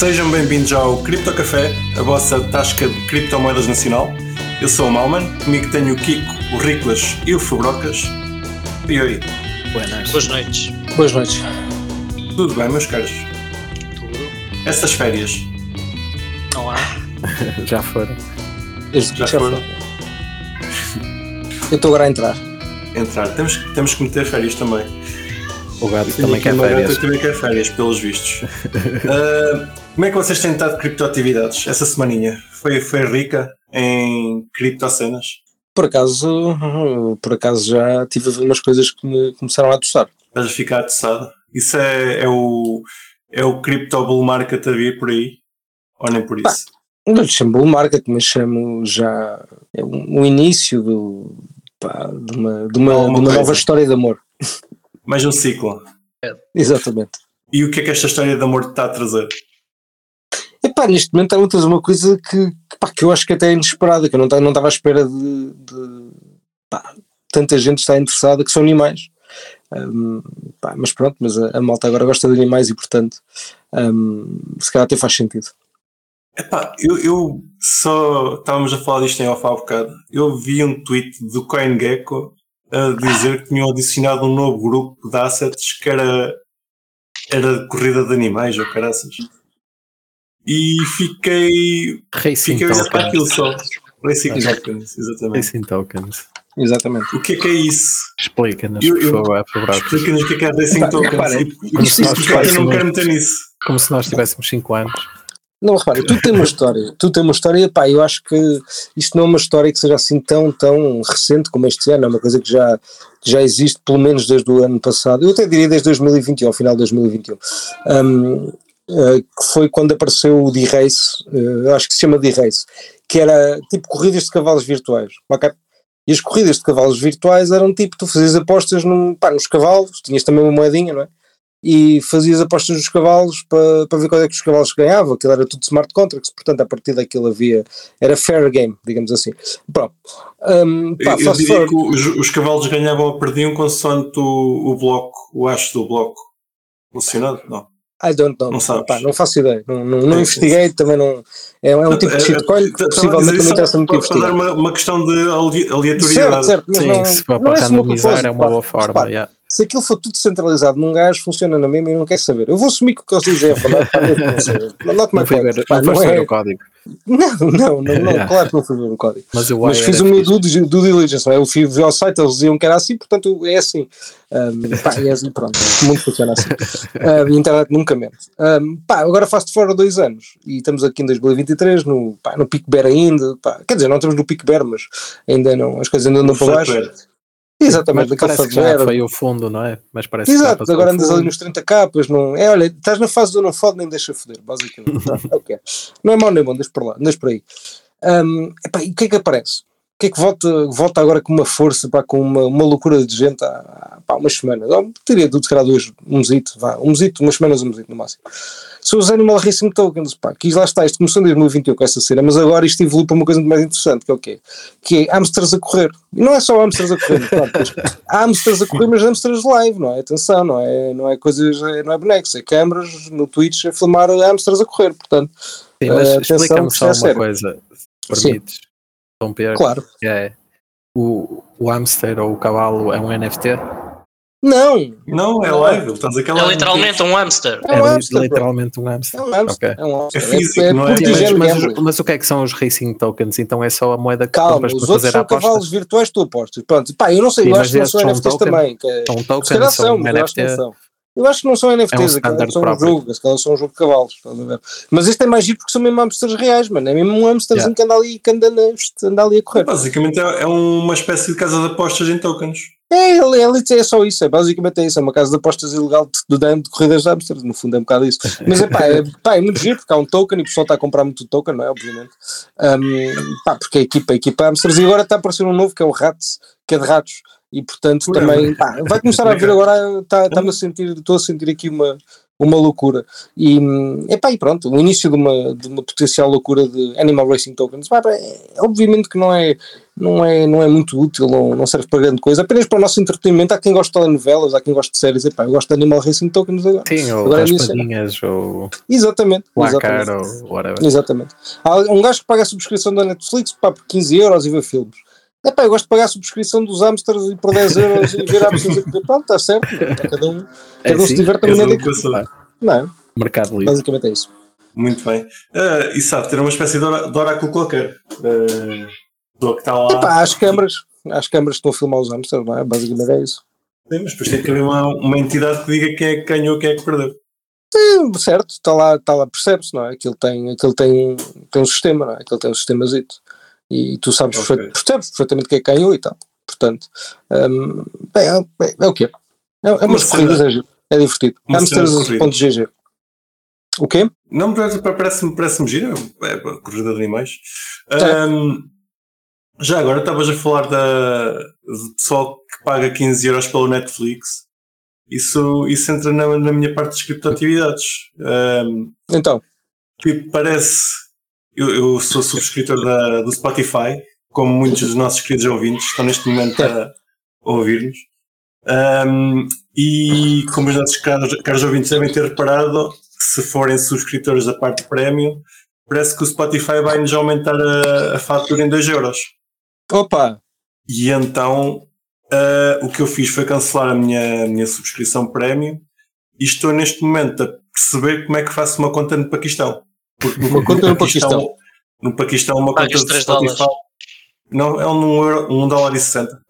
Sejam bem-vindos ao Cripto Café, a vossa tasca de criptomoedas nacional. Eu sou o Malman, comigo tenho o Kiko, o Riclas e o Fubrocas. E oi, Buenas. Boas noites. Boas noites. tudo bem, meus caros? Tudo? Essas férias Não há? Já foram. Desde já já foram? Eu estou agora a entrar. Entrar. Temos, temos que meter férias também. O gato também quer férias. que também quer férias, pelos vistos. Ah, como é que vocês têm estado de criptoatividades essa semaninha? Foi, foi rica em criptocenas? Por acaso, por acaso já tive umas coisas que me começaram a adoçar. Estás a ficar atossado? Isso é, é o, é o crypto bull market a vir por aí? Ou nem por Pá, isso? Não lhe chamo bull market, mas chamo já é um, um início do, pá, de uma, de uma, de uma nova história de amor. Mais um ciclo. Exatamente. E o que é que esta história de amor te está a trazer? Epá, neste momento está a uma coisa que, que, pá, que eu acho que até é inesperada, que eu não não estava à espera de, de pá, tanta gente está interessada, que são animais. Hum, pá, mas pronto, mas a, a malta agora gosta de animais e portanto hum, se calhar até faz sentido. Epá, eu, eu só estávamos a falar disto em off há bocado. Eu vi um tweet do CoinGecko a dizer que tinham adicionado um novo grupo de assets que era, era corrida de animais ou caraças. E fiquei. Racing Fiquei a olhar para aquilo só. Racing Tokens, exatamente. Racing Tokens. Exatamente. O que é que é isso? Explica-nos, Eu- por eu- favor. Explica-nos o que é que é Racing Pá, Tokens. repara, E- isto- e- isto nós é que eu não quero meter nisso. Como se nós tivéssemos 5 anos. Não, repara, tudo tem uma história. Tudo tem uma história. Pá, eu acho que isto não é uma história que seja assim tão, tão recente como este ano. É uma coisa que já, que já existe pelo menos desde o ano passado. Eu até diria desde 2021, ao final de 2021. Um, eh, que foi quando apareceu o D-Race, eu acho que se chama D-Race, que era tipo corridas de cavalos virtuais. E as corridas de cavalos virtuais eram tipo, tu fazias apostas num, pá, nos cavalos, tinhas também uma moedinha, não é? e fazias apostas nos cavalos para, para ver qual é que os cavalos ganhavam, aquilo era tudo smart contracts, portanto a partir daquilo havia, era fair game, digamos assim. Pronto. Um, pá, Eu, diria que os, os cavalos ganhavam ou perdiam consoante o, o bloco, o haste do bloco relacionado? Não. I don't know, Não sabes. Pá, não faço ideia, não, não, não É, investiguei, também não, é, é um tipo de shitcoin que Estava a possivelmente dizer não interessa muito para, para dar investigar. uma, questão de ale- Certo, aleatoriedade. certo, mas Sim, não, se for não para é randomizar é uma boa forma. Se aquilo for tudo centralizado num gajo, funciona na mesma e não quer saber. Eu vou assumir que o que eles dizem é verdade, pá, eu não sei. Not my Não fui point, ver, pá, não não foste ver é- o código. Não, não, não, não, Yeah. claro que não fui ver o código. Mas Mas fiz o meu due, due diligence, não é? eu fui ver ao site, eles diziam que era assim, portanto é assim. Um, pá, e é assim, pronto, o mundo funciona assim. Um, internet nunca mente. Um, pá, agora faço-te fora dois anos e estamos aqui em 2023 no, pá, no Pico Bear ainda. Pá, quer dizer, não estamos no Pico Bear, mas ainda não, as coisas ainda andam para baixo. Flatbed. Exatamente, Mas daquele que já foi o fundo, não é? Mas parece que Exato, passou agora andas ali nos 30 capas, não, é olha, estás na fase do não fode nem deixa foder, basicamente. É o que é. Não é mau nem bom, deixa por lá, deixa por aí. Um, epá, e o que é que aparece? O que é que volta, volta agora com uma força, pá, com uma, uma loucura de gente há, há pá, umas semanas? Ou, teria dito, se calhar, dois, um mesito, vá, um mesito, umas semanas, um mesito no máximo. São os Animal Racing Tokens, pá, que lá está, isto começou em 2021 com essa cena, mas agora isto evolui para uma coisa muito mais interessante, que é o quê? Que é hamsters a correr. E não é só hamsters a correr, claro, há hamsters a correr, mas hamsters live, não é? Atenção, não é, não é coisas, é- não é bonecos, é câmaras no Twitch a filmar hamsters a correr, portanto, Sim, mas Eh, atenção, explica-me isto só é uma sério. coisa, se permites. Interromper, claro. que é o, o hamster ou o cavalo é um NFT? Não, Não, é live. Estás aquela É literalmente um hamster. é um é hamster, bro. literalmente um hamster. É um hamster, Ok. é um hamster. É físico, é, não é é? Sim, mas, mas, gambling. mas o que é que são os racing tokens? Então é só a moeda que Calma, compras os para outros fazer a são aposta? cavalos virtuais que tu apostas. Pronto, pá, eu não sei, Sim, eu acho que não são são NFTs token? também. Que é, São tokens, são são, um mas eu acho que NFT. não são. Eu acho que não são NFTs, É um aquelas são um próprio. jogo, aquelas são um jogo de cavalos, a? Mas este é mais giro porque são mesmo hamsters reais, mano. É mesmo um hamsterzinho Yeah. que anda ali, que anda, anda ali a correr. Basicamente é, é uma espécie de casa de apostas em tokens. É, ele é só isso, é basicamente é isso, é uma casa de apostas ilegal de, de, de, corridas de hamsters, no fundo é um bocado isso. Mas é pá, é, pá, é muito giro porque há um token e o pessoal está a comprar muito token, não é? Obviamente. Um, pá, porque a equipa, a equipa hamsters e agora está a aparecer um novo que é o Rats, que é de ratos. E portanto Ué, também pá, vai começar a ver agora, está, está-me a sentir, estou a sentir aqui uma, uma loucura. E, epá, e pronto, o início de uma, de uma potencial loucura de Animal Racing Tokens, pá, é, obviamente que não é, não é, não é muito útil, não, não serve para grande coisa, apenas para o nosso entretenimento. Há quem goste de telenovelas, há quem goste de séries, epá, eu gosto de Animal Racing Tokens agora. Sim, ou Agora é raspadinhas, ou Exatamente, placar, exatamente. ou whatever. Exatamente. Há um gajo que paga a subscrição da Netflix pá, por 15 euros e vê filmes. É pá, eu gosto de pagar a subscrição dos hamsters e por 10 euros e ver hamsters e pronto, está certo. Cada um, É cada um se sim, diverte da maneira que. Não, é? Mercado livre. basicamente é isso. Muito bem. Ah, e sabe, ter uma espécie de, ora- de oráculo qualquer. Uh, do que está lá. Epá, às câmaras, às câmaras que estão a filmar os hamsters, não é? Basicamente é isso. Sim, mas depois tem que haver uma, uma entidade que diga quem é que ganhou quem é que perdeu. Sim, certo, está lá, está lá percebe-se, não é? Aquilo tem, aquilo tem, tem um sistema, não é? Aquilo tem um sistemazito. E tu sabes, Ok. perfeito- percebes perfeitamente quem é que ganhou e tal. Portanto, hum, é, é, é o quê? É, é umas cena- corridas, é, é divertido. Hamsters.gg. O quê? Não, parece- parece-me parece gira. É corrida de animais. Ahm, já agora estavas a falar da, do pessoal que paga 15 euros pelo Netflix. Isso, isso entra na, na minha parte de criptoatividades. Ahm, Então, que parece. Eu, eu sou subscritor da, do Spotify, como muitos dos nossos queridos ouvintes estão neste momento a, ouvir-nos. Ahm, e como os nossos caros, caros ouvintes devem ter reparado, se forem subscritores da parte premium, parece que o Spotify vai-nos aumentar a, a fatura em 2 euros. opa, E então ah, o que eu fiz foi cancelar a minha, a minha subscrição premium e estou neste momento a perceber como é que faço uma conta no Paquistão. Uma conta no Paquistão? No Paquistão, uma Pagas conta de 3 Spotify. dólares. Não, é um, euro, um dólar e 60.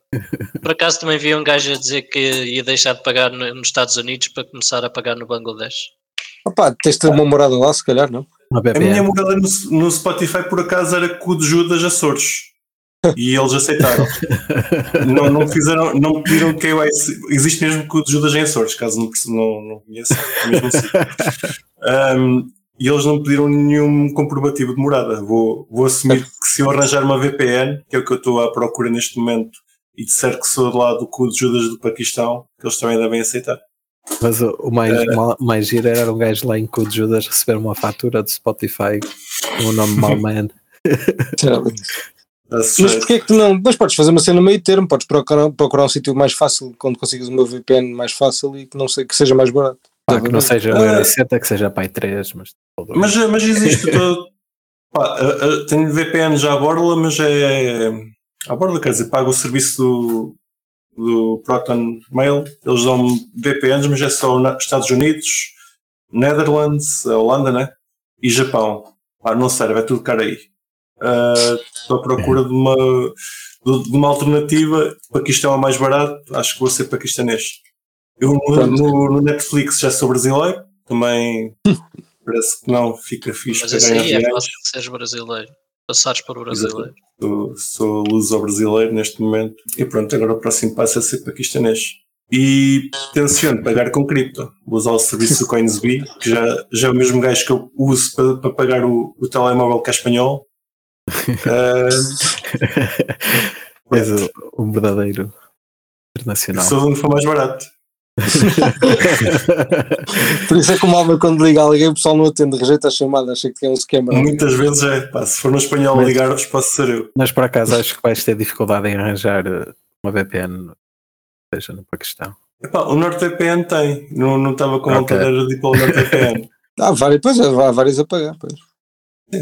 Por acaso também vi um gajo a dizer que ia deixar de pagar no- nos Estados Unidos para começar a pagar no Bangladesh. opa, tens de ter uma morada lá, se calhar, não? Uma A minha morada no, no Spotify por acaso era com o de Judas Açores. E eles aceitaram. não, não fizeram, não pediram que eu existe mesmo o de Judas em Açores, caso não, não, não conheçam, é mesmo assim. Um, e eles não pediram nenhum comprovativo de morada. Vou, vou assumir que se eu arranjar uma VPN, que é o que eu estou à procura neste momento, e disser que sou do lado do cu de Judas do Paquistão, que eles também devem aceitar. Mas o, o mais, É. mal- mais giro era um gajo lá em Code Judas receber uma fatura do Spotify com o nome Malman. Mas porquê é que tu não? Mas podes fazer uma cena meio termo, podes procurar, procurar um sítio mais fácil, quando consigas uma VPN mais fácil e que não sei que seja mais barato. Pá, que não seja Ah. 1,60€, que seja pai 3, mas. Mas, mas existe todo. Pá, a- a- tenho VPN já à borla, mas é. À borla, quer dizer, pago o serviço do, do Proton Mail. Eles dão VPNs, mas é só Estados Unidos, Netherlands, Holanda, né? E Japão. Pá, não serve, é tudo caro aí. Estou à procura de uma, de, de uma alternativa. Paquistão é mais barato, acho que vou ser paquistanês. Eu no, no- no Netflix já sou brasileiro, também parece que não, fica fixe Mas para ganhar aí é reais. fácil de seres brasileiro. Passares por brasileiro. Sou, sou luso-brasileiro neste momento. E pronto, agora o próximo passo é ser paquistanês. E tenciono pagar com cripto. Vou usar o serviço do CoinsBee, que já, já é o mesmo gajo que eu uso para, para pagar o, o telemóvel que é espanhol. Ah, És o, um verdadeiro internacional. sou onde for mais barato. Por isso é que o Malma, quando liga a alguém, o pessoal não atende, rejeita a chamada, acha que é um esquema. Muitas vezes é, pá, se for no espanhol Mas- ligar-vos, posso ser eu. Mas por acaso acho que vais ter dificuldade em arranjar eh, uma VPN, seja no Paquistão. Epá, o NordVPN tem, não, não estava com Ok. vontade de ir para o NordVPN. Há várias, pois, há várias a pagar. Pois.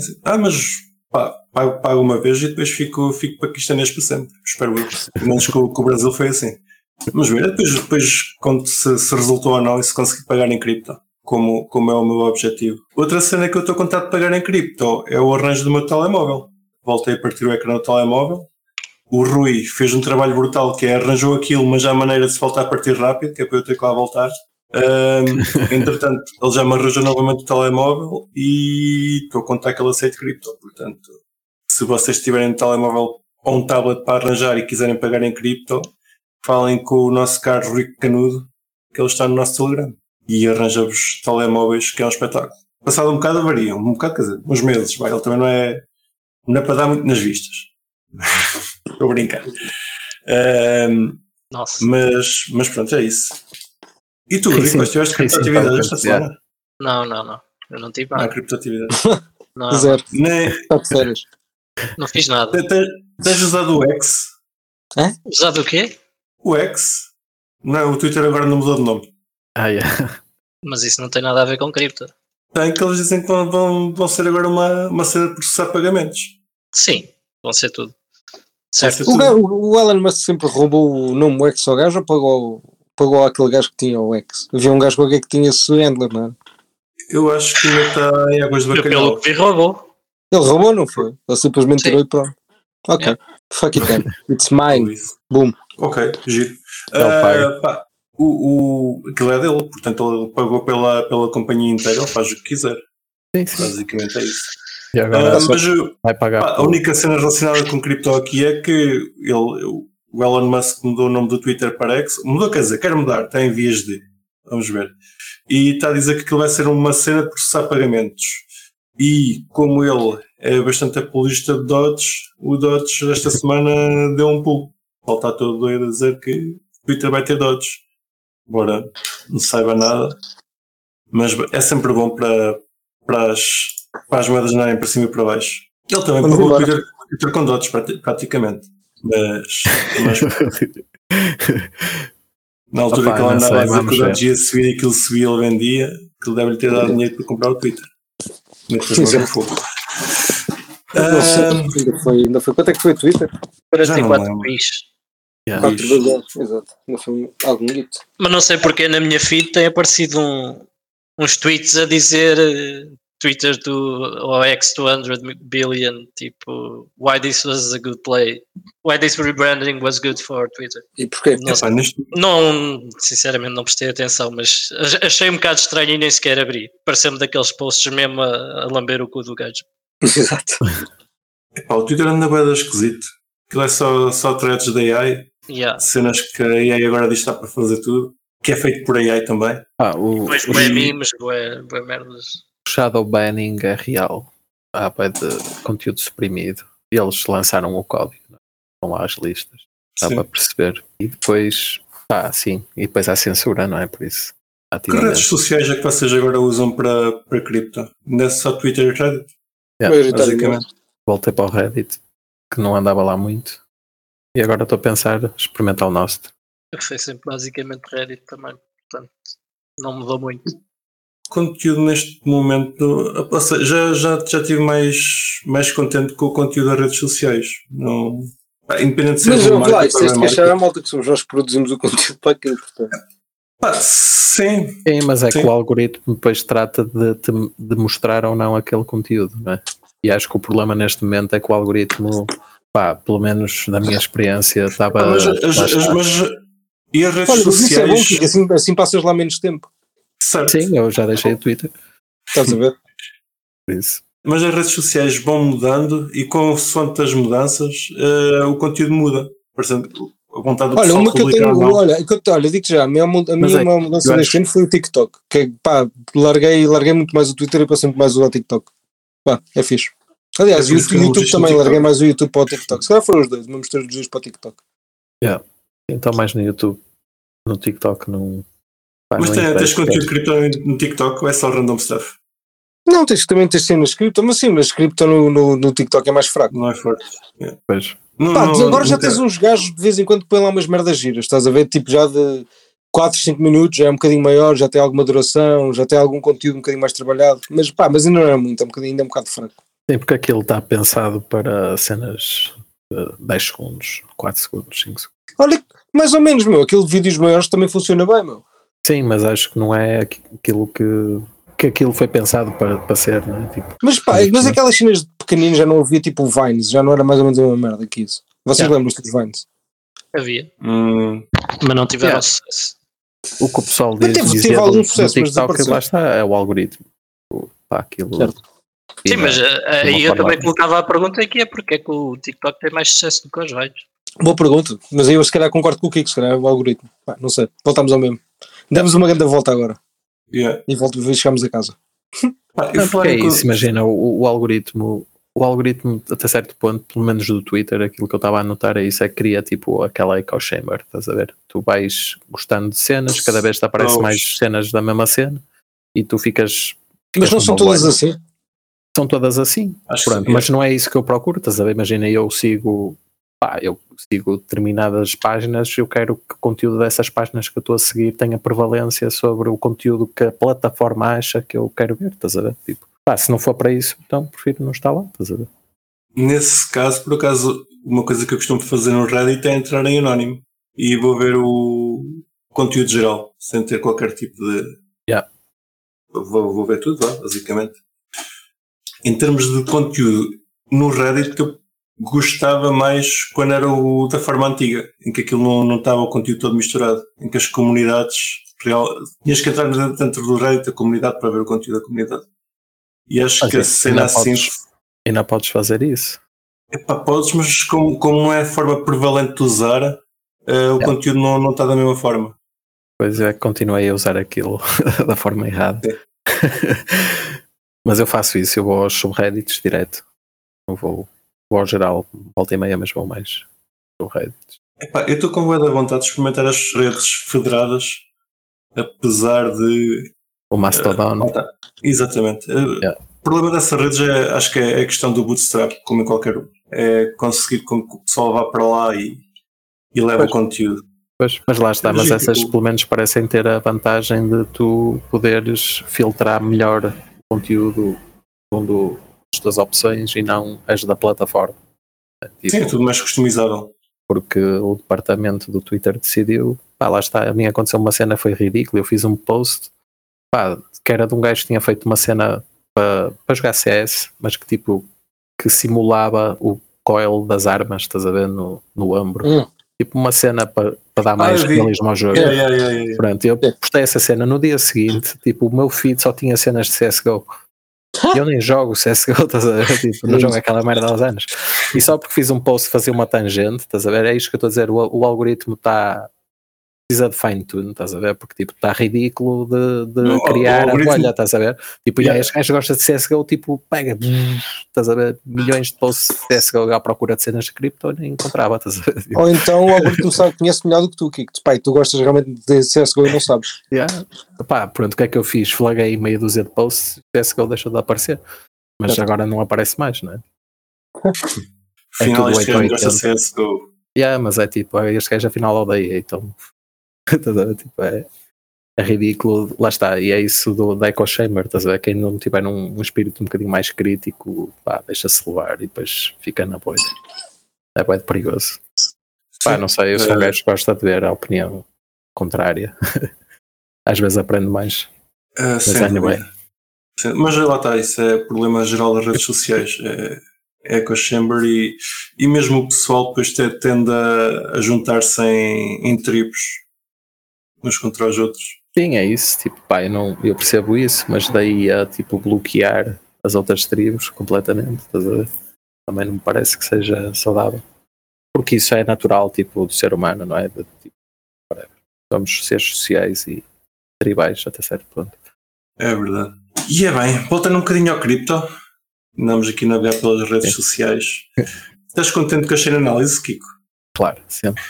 Sim. Ah, mas pá, pago, pago uma vez e depois fico, fico paquistanês para sempre. Espero eu. Pelo menos com o Brasil foi assim. Mas ver, depois, depois conto se, se resultou ou não e se consegui pagar em cripto, como, como é o meu objetivo. Outra cena que eu estou a contar de pagar em cripto é o arranjo do meu telemóvel. Voltei a partir o ecrã do telemóvel. O Rui fez um trabalho brutal que é arranjou aquilo, mas já há maneira de se voltar a partir rápido, que é para eu ter que lá voltar. Ahm, entretanto, ele já me arranjou novamente o telemóvel e estou a contar que ele aceita cripto. Portanto, se vocês tiverem um telemóvel ou um tablet para arranjar e quiserem pagar em cripto, falem com o nosso caro Rui Canudo, que ele está no nosso Telegram e arranja-vos telemóveis, que é um espetáculo. Passado um bocado varia, um bocado, quer dizer, uns meses, vai, ele também não é, não é para dar muito nas vistas. Estou a brincar. Ahm, Nossa. mas, mas pronto, é isso. E tu, Rico, sim. tiveste criptoatividade esta semana? Não, não, não. Eu não tive Não há nada. criptoatividade. Não, Zero. Nem, não fiz nada. te- te- tens usado o X? Usado o quê? O X? Não, o Twitter agora não mudou de nome. Ah, yeah. Mas isso não tem nada a ver com cripto. Tem que eles dizem que vão, vão, vão ser agora uma, uma cena de processar pagamentos. Sim, vão ser tudo. Certo. ser O, tudo. gajo- o Elon Musk sempre roubou o nome X ao gajo ou pagou, pagou aquele gajo que tinha o X? Havia um gajo qualquer que tinha esse handler, não é? Eu acho que ainda está em águas de bacalhau. pelo que vi, roubou. Ele roubou, não foi? Ele simplesmente Sim. tirou e pronto. Ok. Yeah. Fuck it then. It's mine. Boom. Ok, giro. Paga. pá, o, o, aquilo é dele, portanto ele pagou pela, pela companhia inteira, ele faz o que quiser. Sim, sim. Basicamente é isso. E agora Ah, mas uh, vai pagar pá, a única cena relacionada com cripto aqui é que ele, o Elon Musk mudou o nome do Twitter para X. Mudou, quer dizer, quer mudar, está em vias de. Vamos ver. E está a dizer que aquilo vai ser uma cena de processar pagamentos. E como ele é bastante apologista de Dodge, o Dodge esta semana deu um pulo. Está todo doido a dizer que Twitter vai ter Dodge. Embora não saiba nada. Mas é sempre bom para, para, as, para as moedas andarem para cima e para baixo. Ele também Vamos pagou o. Twitter, Twitter com Dodge, prati- praticamente. Mas, mas na altura Opa, que ele andava a dizer que o. Dodge ia subir e aquilo subia, ele vendia, que ele deve-lhe ter dado dinheiro para comprar o Twitter. Fogo. Não sei, Ah, ainda, foi, ainda foi. Quanto é que foi o Twitter? Já não 44 lembro. bis. Yeah. Quatro. 4 bilhões. Exato. Ainda foi. Mas não sei porque na minha feed tem aparecido um- uns tweets a dizer Twitter do OX 200 billion, tipo, why this was a good play, why this rebranding was good for Twitter. E porquê? Não, epá, neste, não sinceramente não prestei atenção, mas ach- achei um bocado estranho e nem sequer abri. Pareceu-me daqueles posts mesmo a, a lamber o cu do gajo. Exato. epá, o Twitter anda bem esquisito. Aquilo é só, só threads da AI, Yeah. cenas que a AI agora diz que está para fazer tudo, que é feito por AI também. Ah, o, Depois o memes, bué merdas. Shadow banning é real. Há bué de conteúdo suprimido. E eles lançaram o código. não é? Estão lá as listas. Dá Sim. para perceber. E depois, ah, sim. E depois há censura, não é? Por isso. Que redes sociais é que vocês agora usam para, para cripto? Ainda é só Twitter e Reddit? Yeah, Maioritariamente. basicamente. Voltei para o Reddit, que não andava lá muito. E agora estou a pensar experimentar o Nost. Foi sempre basicamente Reddit também, portanto não mudou muito. Conteúdo neste momento, ou seja, já, já, já estive mais, mais contente com o conteúdo das redes sociais. Não, independente de ser Mas vamos lá, para tens de marca. queixar a malta que somos nós que produzimos o conteúdo para aquilo. Portanto. Sim, Sim, mas é Sim. que o algoritmo depois trata de, de mostrar ou não aquele conteúdo, não é? E acho que o problema neste momento é que o algoritmo, pá, pelo menos da minha experiência, estava. mas, as- lá as- está. mas e as redes Olha, mas isso é bom, sociais? que assim, assim passas lá menos tempo. Certo, Sim, eu já deixei o Twitter, Estás a ver? isso. mas as redes sociais vão mudando e consoante as mudanças, eh, o conteúdo muda. Por exemplo, a vontade do Olha, pessoal uma que eu tenho, olha, que eu, olha, digo já, a minha, a minha é, mudança deste acho- ano foi o TikTok. Que é, pá, larguei, larguei muito mais o Twitter e passei muito mais o TikTok. Pá, é fixe. Aliás, É o YouTube o também, larguei mais o YouTube para o TikTok. Se calhar foram os dois, me mostrei os dois para o TikTok. Então mais no YouTube. No TikTok não. Pá, Mas não tem, tens interessa. conteúdo cripto no TikTok ou é só random stuff? Não, tens também tens cenas cripto, mas sim, mas cripto no, no, no TikTok é mais fraco. Não é forte. Pois. Não, Pá, não- agora já nunca- tens uns gajos de vez em quando que põem lá umas merdas giras, estás a ver? Tipo, já de 4, 5 minutos, já é um bocadinho maior, já tem alguma duração, já tem algum conteúdo um bocadinho mais trabalhado, mas pá, mas ainda não é muito, é um bocadinho, ainda é um bocado fraco. Sim, porque aquilo está pensado para cenas de 10 segundos, 4 segundos, 5 segundos. Olha, mais ou menos, meu, aquele de vídeos maiores também funciona bem, meu. Sim, mas acho que não é aqui- aquilo que, que aquilo foi pensado para, para ser, não é? Tipo, Mas pá, Sim, mas aquelas cenas de pequenino já não havia tipo o Vines, já não era mais ou menos a mesma merda que isso. Vocês Yeah. lembram-se dos Vines? Havia, Hum, mas não tiveram Yeah. sucesso. o que o pessoal Mas diz, teve- dizia teve algum do sucesso, mas TikTok, desapareceu. lá está, é o algoritmo. Pá, aquilo. Certo. Sim, mas não- eh, aí uma eu também colocava a pergunta que é porque é que o TikTok tem mais sucesso do que os Vines. Boa pergunta, mas aí eu se calhar concordo com o Kiko, se calhar é o algoritmo. Pá, não sei, voltamos ao mesmo. Demos uma grande volta agora yeah. e volto, chegamos a casa. Eu Não, porque é com- isso, imagina, o, o algoritmo, o algoritmo, até certo ponto, pelo menos do Twitter, aquilo que eu estava a anotar é isso, é que cria tipo aquela echo chamber, estás a ver? Tu vais gostando de cenas, cada vez te aparecem mais cenas da mesma cena e tu ficas. Mas ficas não são todas assim. São todas assim. Pronto, mas não é isso que eu procuro, estás a ver? Imagina, eu sigo, pá, eu sigo determinadas páginas, eu quero que o conteúdo dessas páginas que eu estou a seguir tenha prevalência sobre o conteúdo que a plataforma acha que eu quero ver, estás a ver? Tipo, pá, se não for para isso, então prefiro não estar lá, estás a ver? Nesse caso, por acaso, uma coisa que eu costumo fazer no Reddit é entrar em anónimo e vou ver o conteúdo geral, sem ter qualquer tipo de. Yeah. Vou, vou ver tudo lá, basicamente. Em termos de conteúdo, no Reddit que eu gostava mais quando era o da forma antiga, em que aquilo não, não estava o conteúdo todo misturado, em que as comunidades tinhas que entrar dentro do Reddit da comunidade para ver o conteúdo da comunidade. E acho Mas que a é, cena ainda assim Ainda podes fazer isso. Epá, podes, mas como, como não é a forma prevalente de usar, eh, o É. conteúdo não, não está da mesma forma. Pois é, continuei a usar aquilo da forma errada. mas eu faço isso, eu vou aos subreddits direto. Não vou, vou ao geral, volta e meia, mas vou mais subreddits. Epá, eu estou com boa da vontade de experimentar as redes federadas, apesar de. O Mastodon, tá. Exatamente. Eh, Yeah. O problema dessas redes é, acho que é a questão do bootstrap, como em qualquer um. É conseguir que o pessoal vá para lá e, e leve o conteúdo. Pois, mas lá está, mas essas pelo menos parecem ter a vantagem de tu poderes filtrar melhor o conteúdo segundo as tuas opções e não as da plataforma. Tipo, Sim, é tudo mais customizável. porque o departamento do Twitter decidiu, pá, lá está, a mim aconteceu uma cena, foi ridícula, eu fiz um post, pá, que era de um gajo que tinha feito uma cena para, para jogar CS, mas que tipo, que simulava o coil das armas, estás a ver, no, no ombro. Hum. Tipo uma cena para, para dar Ah, mais vi. realismo ao jogo. Yeah, yeah, yeah, yeah. Pronto, eu É. postei essa cena no dia seguinte, tipo, o meu feed só tinha cenas de CSGO. Eu nem jogo CSGO, estás a ver? Tipo, não jogo aquela merda há uns anos. E só porque fiz um post fazer uma tangente, estás a ver? É isto que eu estou a dizer, o, o algoritmo está precisa de fine tune, estás a ver? Porque tipo, está ridículo de, de o criar a bolha, estás a ver? Tipo, Yeah. este gajo gosta de CSGO, tipo, pega, estás a ver? Milhões de posts de CSGO à procura de cenas de cripto, nem encontrava, estás a ver? Ou então o algoritmo sabe, conhece melhor do que tu, Kiko. Pai, tu gostas realmente de CSGO e não sabes. Yeah. Pá, pronto, o que é que eu fiz? Flaguei meia dúzia de posts, CSGO deixou de aparecer. Mas agora não aparece mais, não é? Afinal, tudo este gajo 880. gosta de CSGO. Yeah, mas é tipo, este gajo afinal odeia, então. Tipo, é, é ridículo, lá está, e é isso do, da Echo Chamber, estás a ver? Quem não tiver um, um espírito um bocadinho mais crítico, pá, deixa-se levar e depois fica na bolha. É bem perigoso. Pá, não sei, eu sou um Eh, gajo que gosta de ver a opinião contrária. Às vezes aprendo mais. Ah, Mas anyway. Sim, Mas lá está, isso é problema geral das redes sociais. É, é a Chamber e, e mesmo o pessoal depois te- tende a, a juntar-se em, em tribos uns contra os outros. Sim, é isso. Tipo, pá, eu, não, eu percebo isso, mas daí a tipo bloquear as outras tribos completamente? Também não me parece que seja saudável. Porque isso é natural, tipo, do ser humano, não é? De, tipo. Somos seres sociais e tribais até certo ponto. É verdade. E é bem, voltando um bocadinho ao cripto, andamos aqui a navegar pelas redes Sim. sociais. Estás contente com a chain análise, Kiko? Claro, sempre.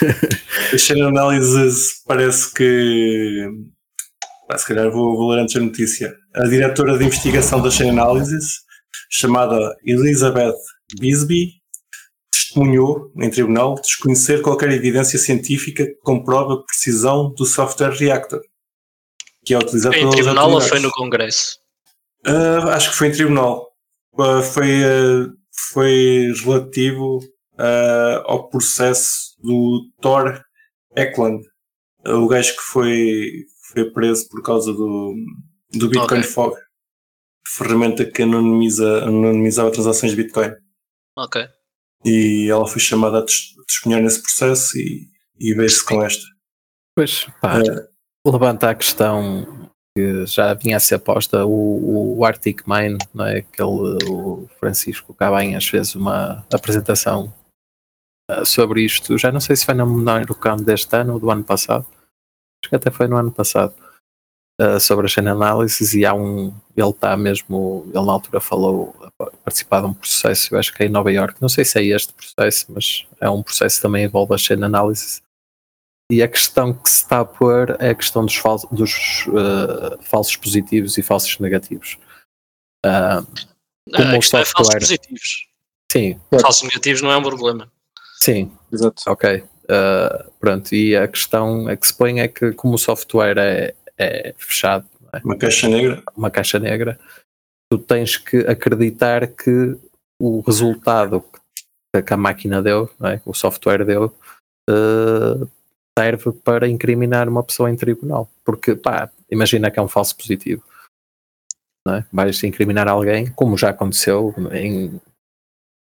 A chain análise parece que. Pá, se calhar vou, vou ler antes a notícia. A diretora de investigação da chain analysis, chamada Elizabeth Bisbee, testemunhou em tribunal desconhecer qualquer evidência científica que comprove a precisão do software Reactor, que é utilizado Em tribunal ou foi no Congresso? Ah, acho que foi em tribunal. Ah, foi, ah, foi relativo ah, ao processo do Thor Eklund, ah, o gajo que foi, foi preso por causa do, do Bitcoin Ok. Fog, ferramenta que anonimiza, anonimizava transações de Bitcoin. Ok. E ela foi chamada a tes- testemunhar nesse processo e, e veio-se com esta. Pois, pá, levanta a questão que já vinha a ser posta, o, o Arctic Mine, não é? Aquele, o Francisco Cabanhas fez uma apresentação sobre isto, já não sei se foi no Campo deste ano ou do ano passado, acho que até foi no ano passado, uh, sobre a chain analysis e há um, ele está mesmo, ele na altura falou, participar de um processo, eu acho que é em Nova York, não sei se é este processo, mas é um processo que também envolve a chain analysis. E a questão que se está a pôr é a questão dos, dos uh, falsos positivos e falsos negativos. Uh, como a questão é falsos positivos. Sim. Falsos negativos não é um problema. Sim, exato. Ok. Uh, pronto, e a questão é que se põe é que como o software é, é fechado, é? uma caixa negra, uma caixa negra, tu tens que acreditar que o resultado que a máquina deu, é? o software deu, uh, serve para incriminar uma pessoa em tribunal. Porque, pá, imagina que é um falso positivo. Não é? Vais incriminar alguém, como já aconteceu em,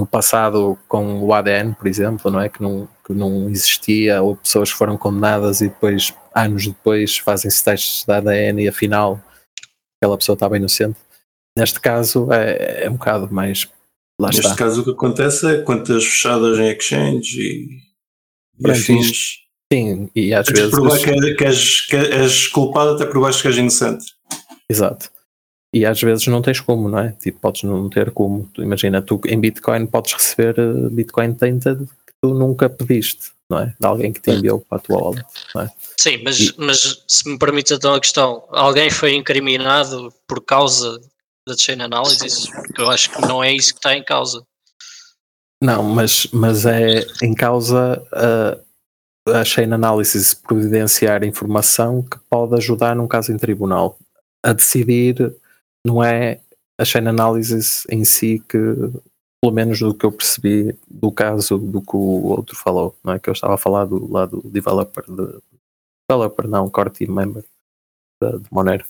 no passado com o ADN, por exemplo, não é? Que não, que não existia, ou pessoas foram condenadas e depois, anos depois, fazem-se testes de ADN e afinal aquela pessoa estava inocente. Neste caso é, é um bocado mais. Lá Neste está. caso o que acontece é quantas fechadas em exchange e, e afins. Sim, e às Tens vezes. provar que, é, que, és, que és culpado até provar que és inocente. Exato. E às vezes não tens como, não é? Tipo, podes não ter como. Imagina, tu em Bitcoin podes receber eh, Bitcoin tainted que tu nunca pediste, não é? De alguém que te enviou para a tua wallet, não é? Sim, mas, e... mas se me permite então a questão, alguém foi incriminado por causa da chain analysis? Porque eu acho que não é isso que está em causa. Não, mas, mas é em causa uh, a chain analysis providenciar informação que pode ajudar num caso em tribunal a decidir não é a chain analysis em si que, pelo menos do que eu percebi do caso do que o outro falou, não é? Que eu estava a falar do lado do developer, de, developer não, core team member de, de Monero.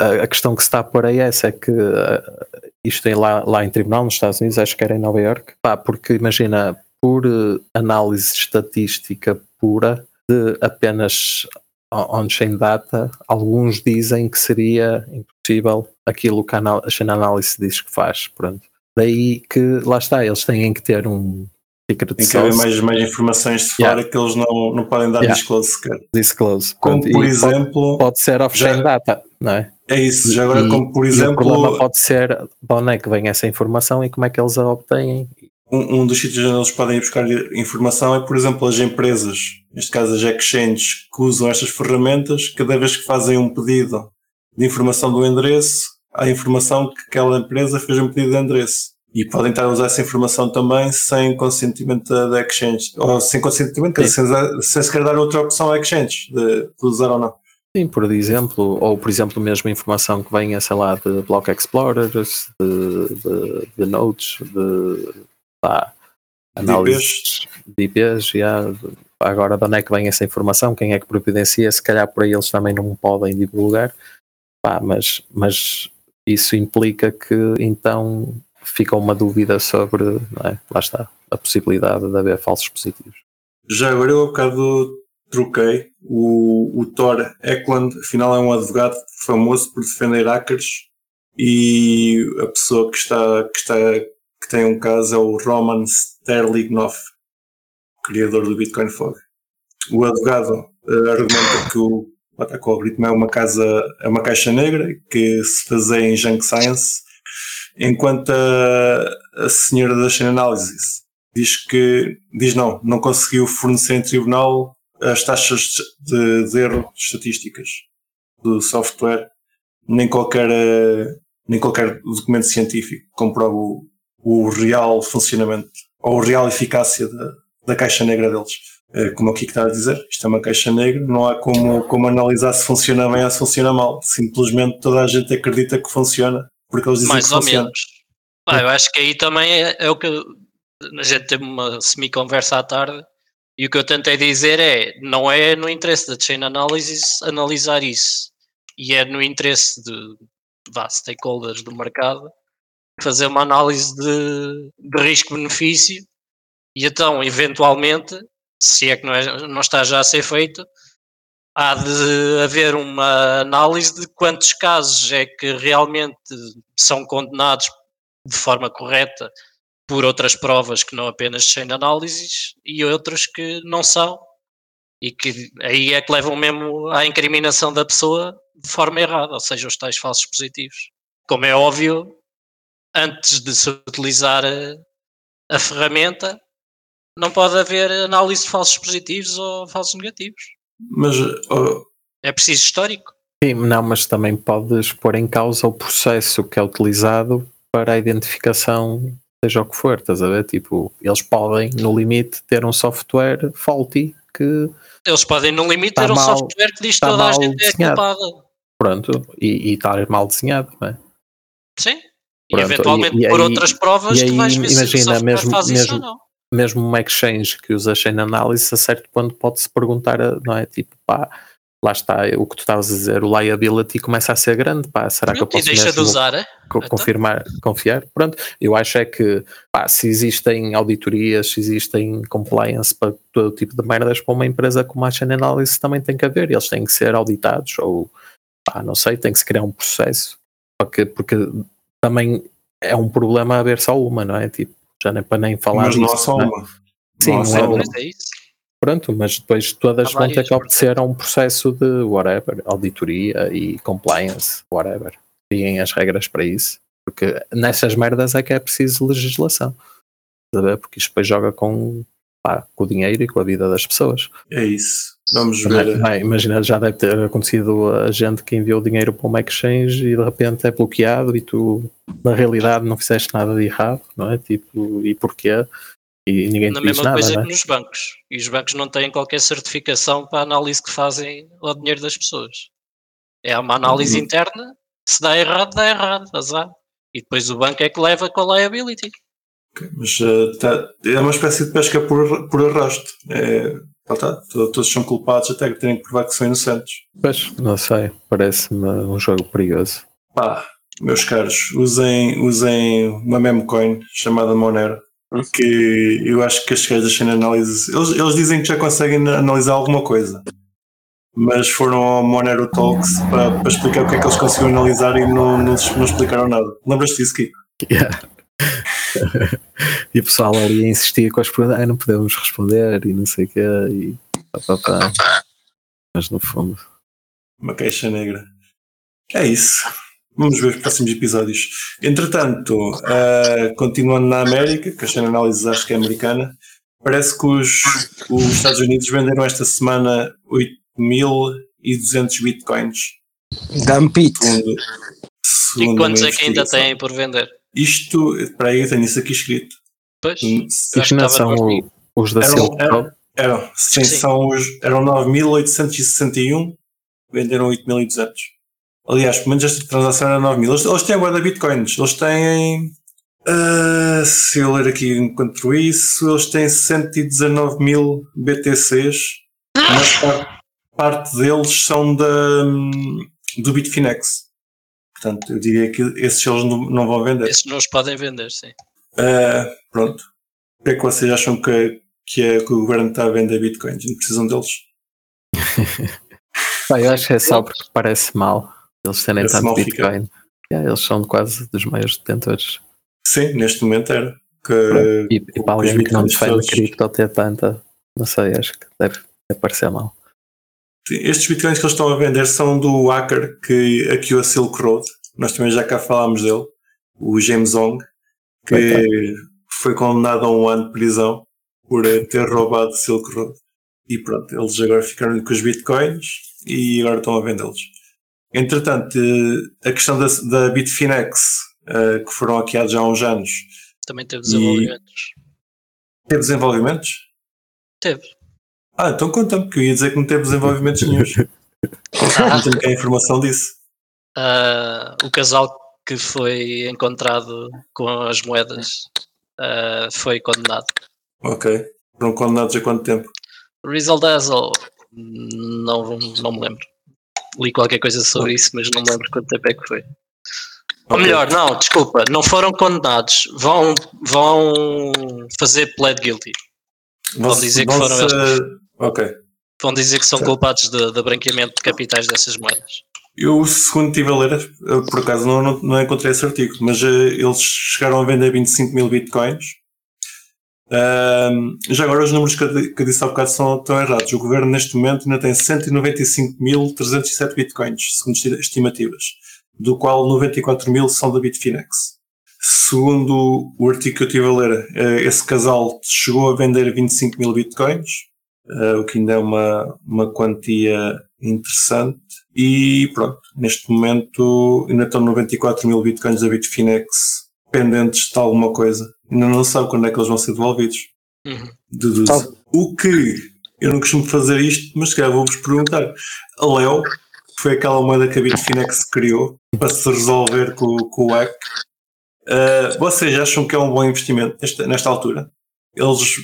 A, a, questão que se está a pôr aí é essa, é que uh, isto tem lá, lá em tribunal nos Estados Unidos, acho que era em Nova York, pá, porque imagina, por uh, análise estatística pura de apenas on-chain data, alguns dizem que seria impossível aquilo que a analysis diz que faz. Pronto. Daí que lá está, eles têm que ter um secret Tem que haver mais, mais informações de fora yeah. que eles não, não podem dar yeah. disclose sequer. Disclose. Como Pronto. por exemplo. Pode, pode ser off-chain data, não é? É isso, já agora, e, como por exemplo. o problema pode ser de onde é que vem essa informação e como é que eles a obtêm um, um, dos sítios onde eles podem ir buscar informação é, por exemplo, as empresas, neste caso as exchanges, que usam estas ferramentas, cada vez que fazem um pedido de informação do endereço, há informação que aquela empresa fez um pedido de endereço. E podem estar a usar essa informação também sem consentimento da exchange. Ou sem consentimento, sem, sem sequer dar outra opção à exchange de, de usar ou não. Sim, por exemplo, ou por exemplo mesmo informação que venha, sei lá, de Block Explorers, de, de, de nodes, de pá, análise de IPs, já, agora de onde é que vem essa informação, quem é que providencia, se calhar por aí eles também não podem divulgar, pá, mas, mas isso implica que então fica uma dúvida sobre, é? lá está, a possibilidade de haver falsos positivos. Já agora eu há bocado troquei, o, o Thor Eklund afinal é um advogado famoso por defender hackers e a pessoa que está, que está que tem um caso é o Roman Sterlignov, criador do Bitcoin Fog. O advogado uh, argumenta que o, o algoritmo é uma, casa, é uma caixa negra que se baseia em junk science, enquanto a, a senhora da chain analysis diz que, diz não, não conseguiu fornecer em tribunal as taxas de, de erro estatísticas do software, nem qualquer, nem qualquer documento científico comprova o, o real funcionamento ou a real eficácia da, da caixa negra deles. Eh, como o Kiko está a dizer, isto é uma caixa negra, não há como, como analisar se funciona bem ou se funciona mal. Simplesmente toda a gente acredita que funciona porque eles dizem Mais que ou funciona. menos. Ah, eu acho que aí também é, é o que a gente teve uma semi-conversa à tarde e o que eu tentei dizer é não é no interesse da chain analysis analisar isso e é no interesse de vá, stakeholders do mercado fazer uma análise de, de risco-benefício e então, eventualmente, se é que não, é, não está já a ser feito, há de haver uma análise de quantos casos é que realmente são condenados de forma correta por outras provas que não apenas chain análises e outros que não são e que aí é que levam mesmo à incriminação da pessoa de forma errada, ou seja, os tais falsos positivos. Como é óbvio, antes de se utilizar a, a ferramenta, não pode haver análise de falsos positivos ou falsos negativos. Mas oh, É preciso histórico. Sim, não, mas também podes pôr em causa o processo que é utilizado para a identificação, seja o que for, estás a ver? Tipo, eles podem, no limite, ter um software faulty que, Eles podem, no limite, Está ter um mal- software que diz está toda a gente é desenhado. culpada. pronto, e e está mal desenhado, não é? Sim. E Pronto, eventualmente e- e por outras provas e tu vais ver se o imagina, software mesmo- faz isso ou mesmo- não. Mesmo uma exchange que usa chain analysis, a certo ponto pode-se perguntar, não é? Tipo, pá, lá está o que tu estavas a dizer, o liability começa a ser grande, pá, será que eu Pronto, e posso deixa de usar, é? Então. confirmar, confiar? Pronto, eu acho é que, pá, se existem auditorias, se existem compliance para todo tipo de merdas, para uma empresa como a chain analysis também tem que haver, eles têm que ser auditados, ou, pá, não sei, tem que se criar um processo, porque, porque também é um problema haver só uma, não é? Tipo, já nem para nem falar mas disso, só não é? uma. Sim, não só é- uma. É isso. Pronto, mas depois todas vão ter que obedecer a um processo de whatever, auditoria e compliance, whatever. Têm as regras para isso. Porque nessas merdas é que é preciso legislação. Estás a ver? Porque isto depois joga com, pá, com o dinheiro e com a vida das pessoas. É isso. Vamos Também- ver. bem, imagina, já deve ter acontecido a gente que enviou dinheiro para uma exchange e de repente é bloqueado e tu, na realidade, não fizeste nada de errado, não é? Tipo, e porquê? E ninguém Na te diz mesma nada, coisa não é? que nos bancos. E os bancos não têm qualquer certificação para a análise que fazem ao dinheiro das pessoas. É uma análise Uhum. interna. Se dá errado, dá errado. Azar. E depois o banco é que leva com a liability. Mas eh, tá- é uma espécie de pesca por, por arrasto. É, tá, to- todos são culpados até que terem que provar que são inocentes. Pois, não sei, parece-me um jogo perigoso. Pá, meus caros, usem, usem uma memecoin chamada Monero. Que eu acho que estes gajos da Chain Analysis, eles, eles dizem que já conseguem analisar alguma coisa, mas foram ao Monero Talks para, para explicar o que é que eles conseguiram analisar e não, não, não explicaram nada. Lembras-te disso, Kiko? Yeah. e o pessoal ali a insistir com as perguntas, "Ai, não podemos responder e não sei o quê, e pá, pá, pá. Mas no fundo, Uma caixa negra. É isso. Vamos ver os próximos episódios. Entretanto, ah, continuando na América, que a Chain Analysis acho que é americana, parece que os, os Estados Unidos venderam esta semana 8.200 bitcoins. E Segundo, Dump it. segundo quantos uma é que ainda têm por vender? Isto, para aí, eu tenho isso aqui escrito. Pois. Hum, isto não estava são o- os da Silk eram- Road? Eram, sim, Sim. São os, eram 9.861, venderam 8.200. Aliás, pelo menos esta transação era 9.000. Eles, eles têm agora bitcoins, eles têm. ah, se eu ler aqui enquanto isso, eles têm 119 mil BTCs, mas par- parte deles são da, do Bitfinex. Portanto, eu diria que esses eles não, não vão vender. Esses não os podem vender, sim. Ah, pronto. O que é que vocês acham que, que, é, que o governo está a vender bitcoins? Não precisam deles? Eu acho que é só porque parece mal eles terem Parece tanto. Bitcoin. Yeah, eles são quase dos maiores detentores. Sim, neste momento era. Que, E, e para alguém que não defende todos- cripto ter tanta, não sei, acho que deve, deve parecer mal. Estes bitcoins que eles estão a vender são do hacker que hackeou a Silk Road. Nós também já cá falámos dele, o James Ong, que foi condenado a um ano de prisão por eh, ter roubado Silk Road. E pronto, eles agora ficaram com os bitcoins e agora estão a vendê-los. Entretanto, eh, a questão da, da Bitfinex, eh, que foram hackeados há uns anos, Também teve desenvolvimentos. teve desenvolvimentos? Teve. Ah, então conta-me, que eu ia dizer que não teve desenvolvimentos nenhums. não tenho cá a informação disso. Ah, o casal que foi encontrado com as moedas ah, foi condenado. Ok. Foram condenados a quanto tempo? Rizal Dazzle, não, não me lembro. Li qualquer coisa sobre isso, mas não me lembro quanto tempo é que foi. Ou melhor, não, desculpa, não foram condenados, vão, vão fazer plead guilty. vão dizer que foram se- Ok. Vão dizer que são Certo. culpados de, de branqueamento de capitais dessas moedas. Eu, segundo estive a ler, por acaso não, não, não encontrei esse artigo, mas eh, eles chegaram a vender 25 mil bitcoins Um, já agora os números que eu, que eu disse há bocado são, estão errados. O governo neste momento ainda tem 195.307 bitcoins, segundo estimativas, do qual 94 mil são da Bitfinex. Segundo o artigo que eu estive a ler, eh, esse casal chegou a vender 25 mil bitcoins, o que ainda é uma, uma quantia interessante. E pronto, neste momento ainda estão 94 mil bitcoins da Bitfinex pendentes de alguma coisa. Ainda não sabe quando é que eles vão ser devolvidos. Uhum. Deduzo. Tá. O que eu não costumo fazer isto, mas se calhar vou-vos perguntar. A Leo, que foi aquela moeda que a Bitfinex criou para se resolver com, com o hack, uh, vocês acham que é um bom investimento nesta, nesta altura? Eles,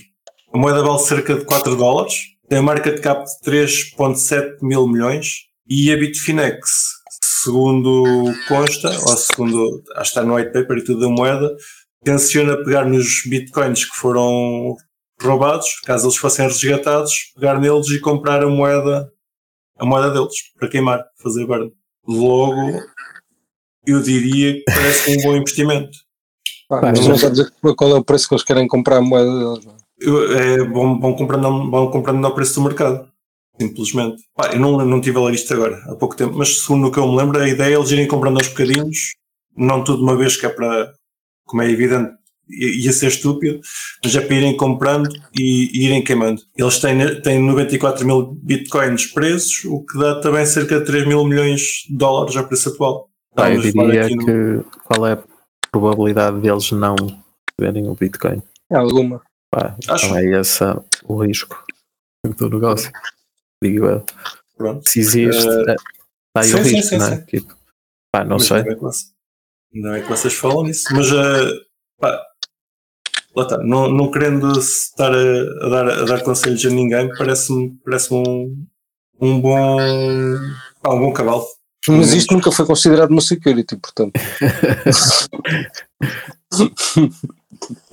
a moeda vale cerca de 4 dólares, tem de cap de 3,7 mil milhões e a Bitfinex, segundo consta, ou segundo, acho que está no white paper e tudo da moeda, tenciona pegar nos bitcoins que foram roubados, caso eles fossem resgatados, pegar neles e comprar a moeda, a moeda deles, para queimar, fazer burn. Logo, eu diria que parece um bom investimento. Mas não está a dizer qual é o preço que eles querem comprar a moeda deles. não é? Vão, vão, comprando, vão comprando ao preço do mercado. Simplesmente. Pá, eu não, não tive a ler isto agora, há pouco tempo, mas segundo o que eu me lembro, a ideia é eles irem comprando aos bocadinhos, não tudo de uma vez, que é para, como é evidente, ia ser estúpido, mas é para irem comprando e, e irem queimando. Eles têm, têm 94 mil bitcoins presos, o que dá também cerca de 3 mil milhões de dólares ao preço atual. Pá, eu diria aqui no- que qual é a probabilidade deles não verem o Bitcoin? É alguma. Pá, Acho. então é esse o risco do negócio. Digo eu. Pronto. Se existe, Eh, é, está aí o sim, sim, risco, sim, não é? sim. Tipo, pá, não Mas sei. Ainda bem, que vocês, ainda bem que vocês falam nisso, mas uh, pá, lá está, não, não querendo estar a, a dar, a dar conselhos a ninguém, parece-me parece um, um bom pá, um bom cavalo. Mas isto nunca foi considerado uma security, portanto.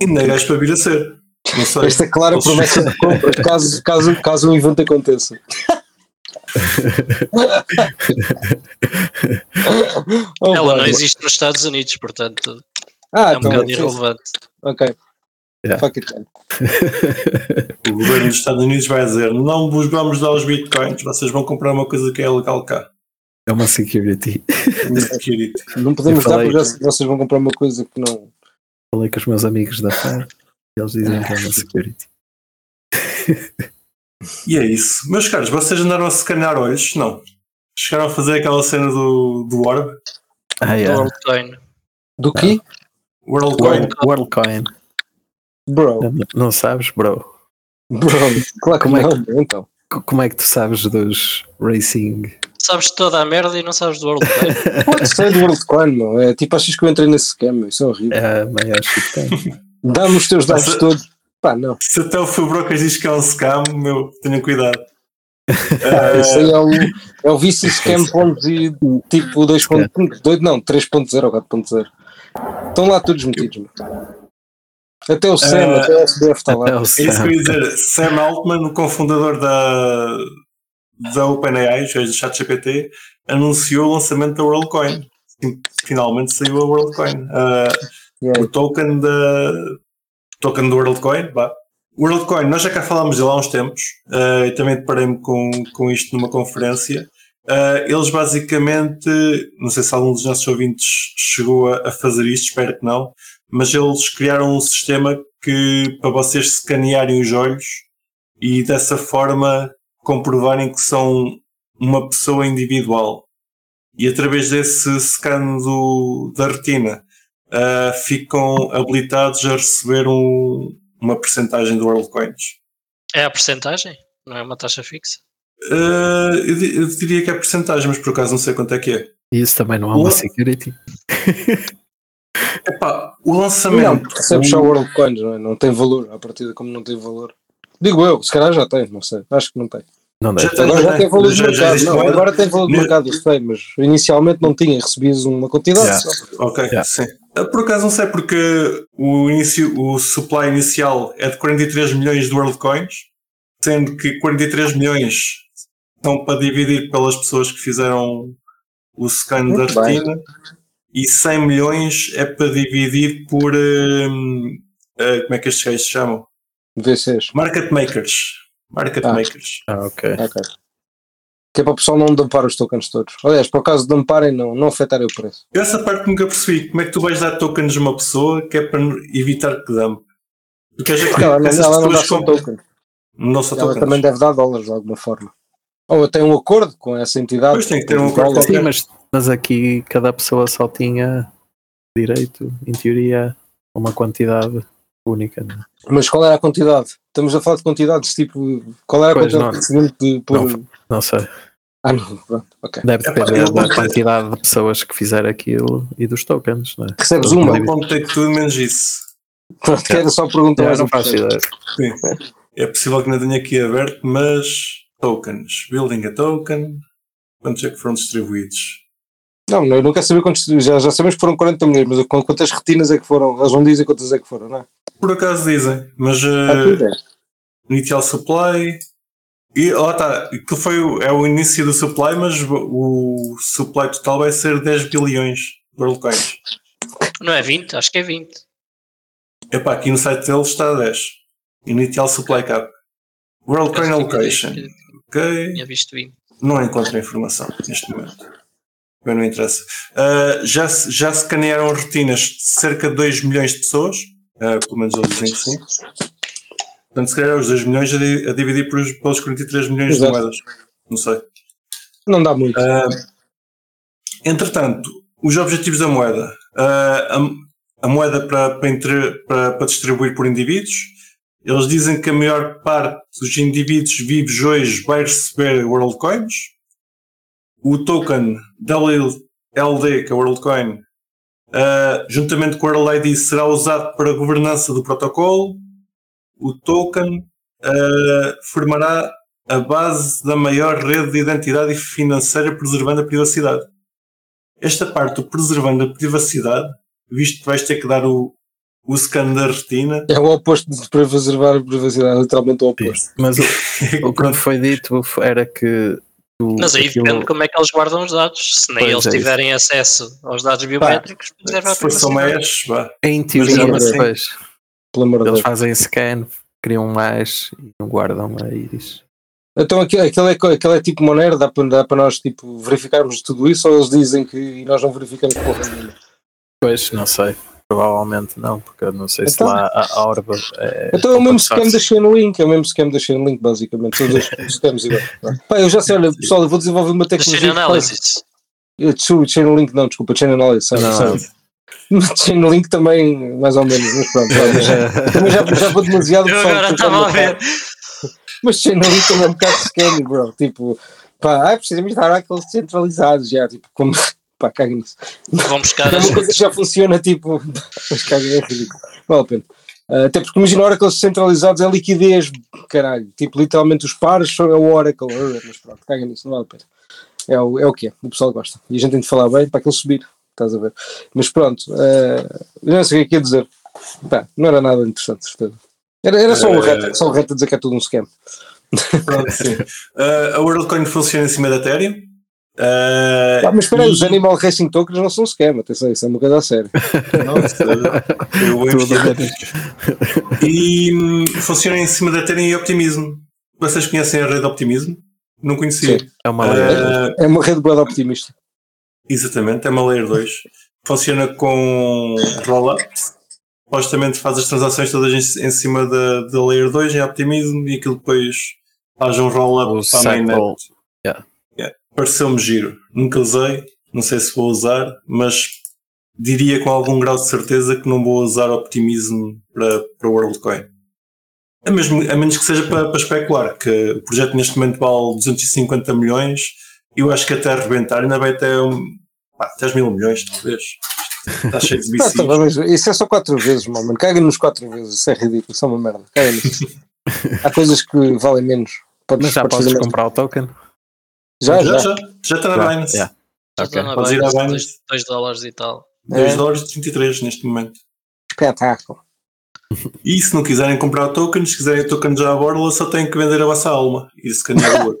Ainda é gajo para vir a ser. Não sei. Esta é clara promessa de compra, caso, caso, caso um evento aconteça. Oh, Ela não existe nos Estados Unidos, portanto Ah, é um então, bocado irrelevante. Ok. Yeah. Fuck it then. O governo dos Estados Unidos vai dizer: não vos vamos dar os bitcoins, vocês vão comprar uma coisa que é legal cá. É uma security. Uma security. Não podemos dar porque vocês vão comprar uma coisa que não. Falei com os meus amigos da FAR eles dizem que é uma security. E é isso. Meus caros, vocês andaram a secanar olhos? Não. Chegaram a fazer aquela cena do, do Orb? Ah, yeah. Worldcoin. Do quê? WorldCoin? World, WorldCoin. Bro, Não, não sabes, bro? bro, claro que Como é não, então. Co- Como é que tu sabes dos racing? Sabes toda a merda e não sabes do Worldcoin. Pode ser do WorldCoin, meu. É tipo, achas que eu entrei nesse scam. Isso é horrível. É a maior shitcoin. Dá-me os teus dados todos. Pá, não. Se até o Phil Brokers diz que é um scam, meu, tenham cuidado. Ah, Isso aí é o, é o VC Scam tipo 2.2, não, 3.0 ou 4.0. Estão lá todos metidos, meu. Até o SEM, Ah, até o SDF está lá. É isso que eu Sam. ia dizer. Sam Altman, o cofundador da, da OpenAI, já do ChatGPT, anunciou o lançamento da WorldCoin. Finalmente saiu a WorldCoin. Ah, Yeah. o token da token do WorldCoin. O WorldCoin, nós já cá falámos dele há uns tempos, ah, e também deparei-me com, com isto numa conferência. Ah, eles basicamente, não sei se algum dos nossos ouvintes chegou a, a fazer isto, espero que não, mas eles criaram um sistema que para vocês escanearem os olhos e dessa forma comprovarem que são uma pessoa individual. E através desse scan do, da retina ah, ficam habilitados a receber um, uma percentagem do WorldCoins. É a porcentagem? Não é uma taxa fixa? Ah, eu, eu diria que é percentagem, mas por acaso não sei quanto é que é. Isso também não é uma What? security. Epá, o Não, lançamento. porque recebes só WorldCoins, não é? Não tem valor. A partir de como não tem valor. Digo eu, se calhar já tem, não sei. Acho que não tem. Não Já. Agora já tem valor de Já- já mercado. existe Não, agora tem valor de mercado, sei, mas inicialmente não tinha. Recebias uma quantidade Yeah. só. Ok, Yeah. sim. Ah, Por acaso não sei porque o, início, o supply inicial é de 43 milhões de WorldCoins, sendo que 43 milhões estão para dividir pelas pessoas que fizeram o scan Muito da bem. retina e 100 milhões é para dividir por. hum, ah, como é que estes gajos se chamam? VCs. Market makers. Market Ah. makers. Ah, ok. Ok. Que é para o pessoal não dampar os tokens todos. Aliás, por acaso de damparem, não, não afetarem o preço. Essa parte nunca percebi. Como é que tu vais dar tokens a uma pessoa que é para evitar que dump? Porque às vezes Porque ela, essas ela não dá só compram- token. Não só Ela tokens. também deve dar dólares de alguma forma. Ou tem um acordo com essa entidade. Pois tem que ter um acordo. Sim, mas, mas aqui cada pessoa só tinha direito, em teoria, a uma quantidade única. Não? é? Mas qual era a quantidade? Estamos a falar de quantidades, tipo, qual era a Pois, quantidade não. de por. Não, não sei. Ah, não, pronto, ok. Deve Epá, depender eu- da quantidade de pessoas que fizeram aquilo e dos tokens, não é? Recebes uma. Eu contei tudo menos isso. Pronto, que era só perguntar mais não um faço ideia. É possível que não tenha aqui aberto, mas tokens. Building a token. Quantos é que foram distribuídos? Não, eu não quero saber quantos. Já, já sabemos que foram 40 milhões, mas qu- quantas retinas é que foram? Eles não dizem quantas é que foram, não é? Por acaso dizem, mas uh, é. initial supply. E lá está, que foi é o início do supply, mas o supply total vai ser 10 bilhões de WorldCoins. Não é 20? Acho que é 20. Epá, aqui no site deles está a 10. Initial supply cap. WorldCoin que allocation. Ok. Tinha visto 20. Não encontro informação neste momento. Bem, não interessa. Uh, já, se- já se canearam retinas de cerca de 2 milhões de pessoas. Uh, pelo menos eles dizem que sim. Portanto, se calhar os 2 milhões a, di- a dividir pelos, pelos 43 milhões Exato. de moedas. Não sei. Não dá muito. Uh, entretanto, os objetivos da moeda. Uh, a, a moeda para, para, entre- para, para distribuir por indivíduos. Eles dizem que a maior parte dos indivíduos vivos hoje vai receber WorldCoins. O token WLD, que é o WorldCoin, uh, juntamente com o WorldID, será usado para a governança do protocolo. O token uh, formará a base da maior rede de identidade financeira preservando a privacidade. Esta parte do preservando a privacidade, visto que vais ter que dar o, o scan da retina, É o oposto de para preservar a privacidade, literalmente o oposto. Mas o, o que me foi dito era que. o- Mas aí aquilo- depende de como é que eles guardam os dados. Se nem Pois eles é isso. tiverem acesso aos dados biométricos, preserva a se for só privacidade. mesh, vá. Em teoria, Mas assim- Pelo amor de eles Deus. fazem scan, criam mais e não guardam a íris. Então aquele, aquele, é, é tipo Monero, dá para, dá para nós tipo, verificarmos tudo isso ou eles dizem que e nós não verificamos porra nenhuma? Pois, não sei. Provavelmente não, porque eu não sei se Então- lá a, a Orba é. Então é o mesmo scam da. Chainlink, é o mesmo scam da Chainlink, basicamente. Todos os scams igual. Pá, eu já sei, olha, pessoal, eu vou desenvolver uma tecnologia. Chain Analysis. Chainlink não, desculpa, Chain Analysis. sabe, Não, sabe. Mas Chainlink também, mais ou menos, mas pronto. já- também já, já vou demasiado Eu agora estava a ver. Mas Chainlink também é um bocado scam, bro. Tipo, pá, ai, precisamos dar aqueles centralizados já, tipo, como. Pá, caguem nisso. Vão buscar É uma coisa que já funciona, tipo, mas caguem, é ridículo. Vale a pena. Ah, até porque imagina Oracles centralizados é liquidez, caralho. Tipo, literalmente os pares são é o Oracle. ah, Mas pronto, caguem nisso, não vale a pena. É o, é o que é, o pessoal gosta. E a gente tem de falar bem para aquele subir, estás a ver. Mas pronto, eu não sei o que é que ia dizer. Pá, não era nada interessante, certeza. Era, era só um Eh, reto, só um reto a dizer que é tudo um scam. Pronto, sim. Uh, a WorldCoin funciona em cima da Ethereum. Uh, Ah, mas espera aí, e- os Animal Racing Tokens não são scam, atenção, isso é uma coisa a sério. Nossa, eu vou. E hum, funciona em cima da Ethereum e Optimismo. Vocês conhecem a rede Optimismo? Não conhecia. Sim. É uma. Uh, É uma rede boa optimista. Exatamente, é uma Layer 2. Funciona com rollup. Supostamente faz as transações todas em, cima da, da Layer 2 em Optimismo e aquilo depois faz um rollup para a mainnet. Yeah. Yeah. Pareceu-me giro. Nunca usei, não sei se vou usar, mas diria com algum grau de certeza que não vou usar Optimismo para, para WorldCoin. A, mesmo, a menos que seja para, para especular, que o projeto neste momento vale 250 milhões eu acho que até arrebentar ainda vai até um, pá, 10 mil milhões, talvez. Está cheio de mas isso é só quatro vezes, mano. mano. Caga nos quatro vezes, isso é ridículo, isso é uma merda. Há coisas que valem menos. Podes, Mas já podes podes comprar o token? Já, já, já. já, já está na Já, Binance. yeah. Já Ok. está na Podes ir à Binance, Binance. 2 dólares e tal. 2 É. dólares e 33 neste momento. Espetáculo. E se não quiserem comprar o token, se quiserem o token já à borla, só têm que vender a vossa alma e escanear o ouro.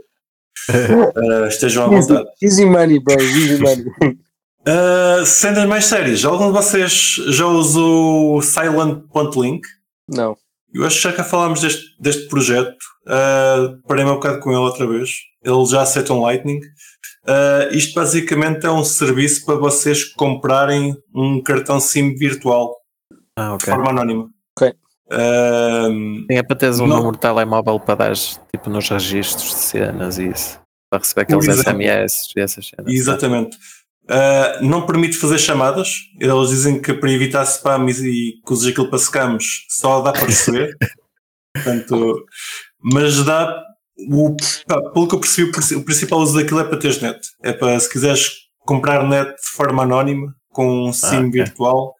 Uh, estejam à Easy, vontade. easy money, bro. Easy money. Uh, cenas mais sérias, algum de vocês já usou Silent.link? Não. Eu acho que já cá falámos deste, deste projeto. Uh, parei-me um bocado com ele outra vez. Ele já aceita um Lightning. Uh, isto basicamente é um serviço para vocês comprarem um cartão SIM virtual Ah, de ok. forma anónima. Uh, Sim, é para teres um Não. número de telemóvel para dar tipo nos registros de cenas e isso. Para receber aqueles. SMS e essas cenas. Exatamente. Uh, não permite fazer chamadas. Eles dizem que para evitar spam e, que uses aquilo para scams só dá para receber. Portanto, mas dá. O, pá, pelo que eu percebi, o princi- o principal uso daquilo é para teres net. É para se quiseres comprar net de forma anónima com um SIM ok. virtual,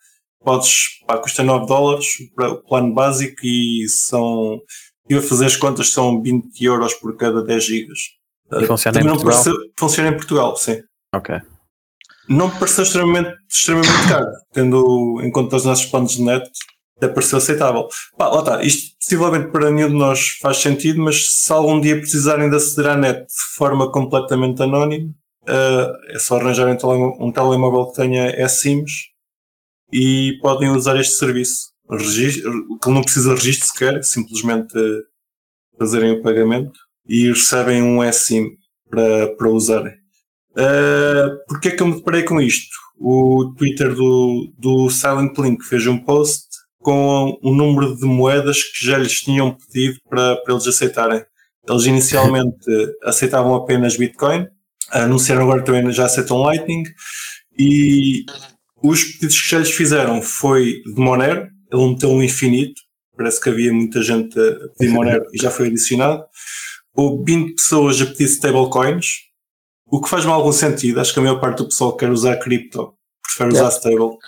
podes, pá, custa 9 dólares o plano básico e são. Eu a fazer as contas são 20 euros por cada 10 gigas. E funciona em Também não Portugal? pareceu- funciona em Portugal, sim Ok. não me pareceu extremamente, extremamente caro, tendo em conta os nossos planos de net, até pareceu aceitável. Pá, lá está, isto possivelmente para nenhum de nós faz sentido, mas se algum dia precisarem de aceder à net de forma completamente anónima, eh, é só arranjarem um tele- um telemóvel que tenha eSIMs e podem usar este serviço. Registro, que não precisa de registro sequer, simplesmente eh, fazerem o pagamento e recebem um eSIM para, para usarem. Uh, Porquê é que eu me deparei com isto? O Twitter do, do Silent Link fez um post com um número de moedas que já lhes tinham pedido para, para eles aceitarem. Eles inicialmente aceitavam apenas Bitcoin, anunciaram agora que também já aceitam Lightning e os pedidos que já lhes fizeram foi de Monero, ele meteu um infinito, parece que havia muita gente a pedir Monero e já foi adicionado. Houve 20 pessoas a pedir stablecoins, o que faz-me algum sentido. Acho que a maior parte do pessoal que quer usar cripto prefere Yeah. usar stable.